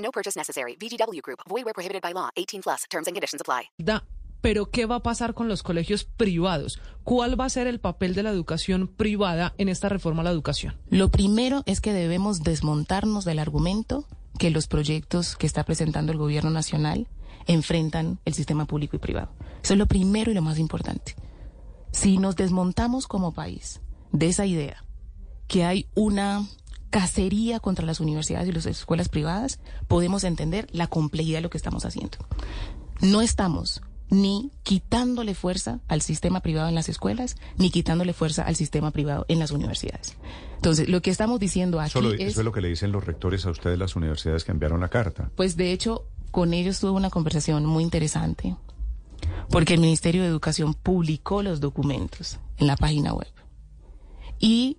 No purchase necessary. VGW Group. Void where prohibited by law. 18 plus. Terms and conditions apply. Da, pero ¿qué va a pasar con los colegios privados? ¿Cuál va a ser el papel de la educación privada en esta reforma a la educación? Lo primero es que debemos desmontarnos del argumento que los proyectos que está presentando el gobierno nacional enfrentan el sistema público y privado. Eso es lo primero y lo más importante. Si nos desmontamos como país de esa idea que hay una cacería contra las universidades y las escuelas privadas, podemos entender la complejidad de lo que estamos haciendo. No estamos ni quitándole fuerza al sistema privado en las escuelas, ni quitándole fuerza al sistema privado en las universidades. Entonces, lo que estamos diciendo aquí Solo, es... Eso es lo que le dicen los rectores a ustedes, las universidades que enviaron la carta. Pues de hecho, con ellos tuve una conversación muy interesante, porque el Ministerio de Educación publicó los documentos en la página web. Y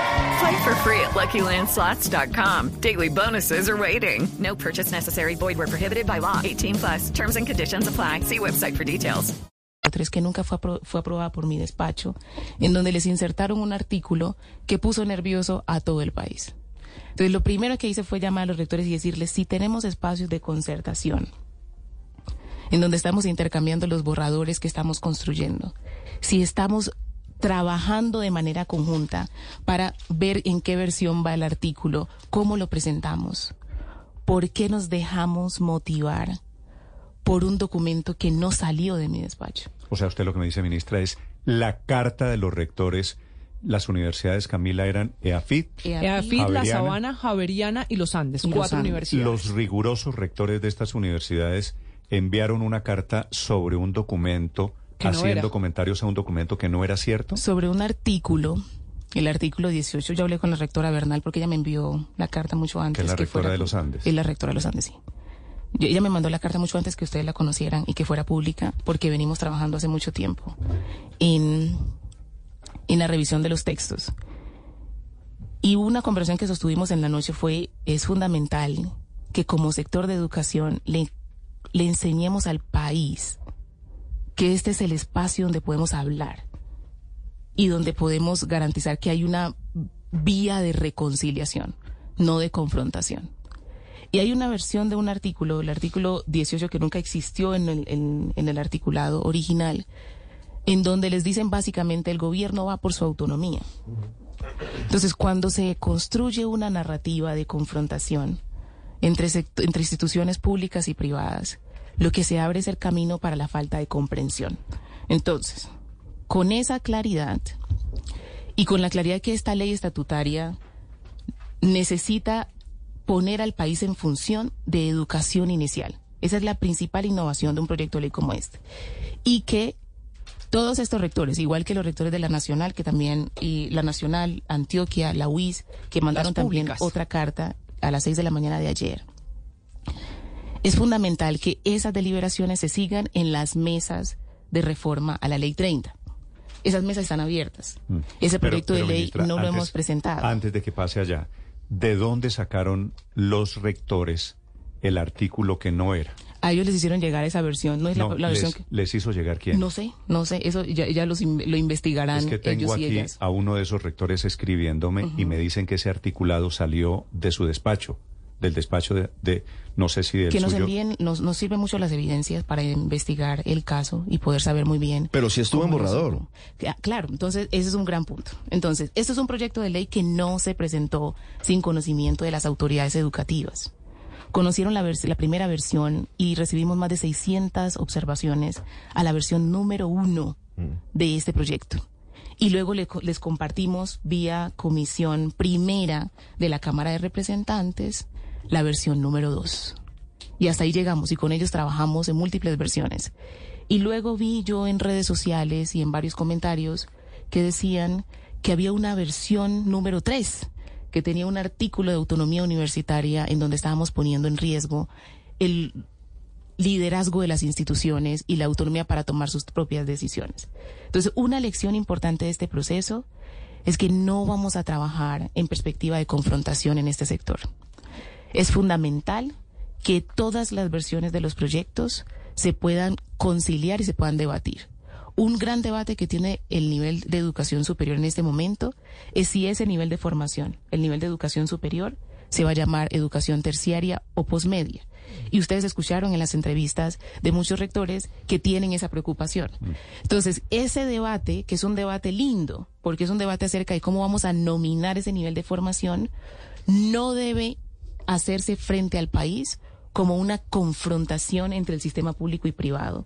Play for free at LuckyLandSlots.com. Daily bonuses are waiting. No purchase necessary. Void where prohibited by law. 18 plus. Terms and conditions apply. See website for details. que nunca fue, apro fue aprobada por mi despacho, en donde les insertaron un artículo que puso nervioso a todo el país. Entonces, lo primero que hice fue llamar a los rectores y decirles si tenemos espacios de concertación, en donde estamos intercambiando los borradores que estamos construyendo, si estamos trabajando de manera conjunta para ver en qué versión va el artículo, cómo lo presentamos, por qué nos dejamos motivar por un documento que no salió de mi despacho. O sea, usted lo que me dice, ministra, es la carta de los rectores. Las universidades, Camila, eran EAFIT, EAFIT, La. Sabana, Javeriana y Los Andes, Los cuatro Andes. universidades. Los rigurosos rectores de estas universidades enviaron una carta sobre un documento, no haciendo era. comentarios a un documento que no era cierto. Sobre un artículo, el artículo 18, yo hablé con la rectora Bernal porque ella me envió la carta mucho antes. Que es la rectora fuera de los Andes. Es la rectora de los Andes, sí. Yo- ella me mandó la carta mucho antes que ustedes la conocieran y que fuera pública porque venimos trabajando hace mucho tiempo en, en la revisión de los textos. Y una conversación que sostuvimos en la noche fue, es fundamental que como sector de educación le, le enseñemos al país que este es el espacio donde podemos hablar y donde podemos garantizar que hay una vía de reconciliación, no de confrontación. Y hay una versión de un artículo, el artículo 18, que nunca existió en el, articulado original, en donde les dicen básicamente el gobierno va por su autonomía. Entonces, cuando se construye una narrativa de confrontación entre instituciones públicas y privadas, lo que se abre es el camino para la falta de comprensión. Entonces, con esa claridad y con la claridad que esta ley estatutaria necesita poner al país en función de educación inicial. Esa es la principal innovación de un proyecto de ley como este. Y que todos estos rectores, igual que los rectores de la Nacional, que también, y la Nacional, Antioquia, la UIS, que mandaron también otra carta a las seis de la mañana de ayer. Es fundamental que esas deliberaciones se sigan en las mesas de reforma a la ley 30. Esas mesas están abiertas. Ese Mm. Pero- proyecto pero, de ley ministra, no lo antes- hemos presentado. Antes de que pase allá, ¿de dónde sacaron los rectores el artículo que no era? A ellos les hicieron llegar esa versión. No es la- No, la, versión les, que... les hizo llegar quién? No sé, no sé. Eso ya, ya los in- lo investigarán Es que tengo ellos y aquí ellas. a uno de esos rectores escribiéndome y me dicen que ese articulado salió de su despacho, del despacho de, de- no sé si del Que nos suyo. envíen, nos, nos sirven mucho las evidencias para investigar el caso y poder saber muy bien. Pero si estuvo en borrador. Claro, entonces ese es un gran punto. Entonces, este es un proyecto de ley que no se presentó sin conocimiento de las autoridades educativas. Conocieron la, vers- la primera versión y recibimos más de 600 observaciones a la versión número uno de este proyecto. Y luego le- les compartimos vía comisión primera de la Cámara de Representantes la versión número dos. Y hasta ahí llegamos y con ellos trabajamos en múltiples versiones. Y luego vi yo en redes sociales y en varios comentarios que decían que había una versión número tres, que tenía un artículo de autonomía universitaria en donde estábamos poniendo en riesgo el liderazgo de las instituciones y la autonomía para tomar sus propias decisiones. Entonces, una lección importante de este proceso es que no vamos a trabajar en perspectiva de confrontación en este sector. Es fundamental que todas las versiones de los proyectos se puedan conciliar y se puedan debatir. Un gran debate que tiene el nivel de educación superior en este momento es si ese nivel de formación, el nivel de educación superior, se va a llamar educación terciaria o posmedia. Y ustedes escucharon en las entrevistas de muchos rectores que tienen esa preocupación. Entonces, ese debate, que es un debate lindo, porque es un debate acerca de cómo vamos a nominar ese nivel de formación, no debe hacerse frente al país como una confrontación entre el sistema público y privado,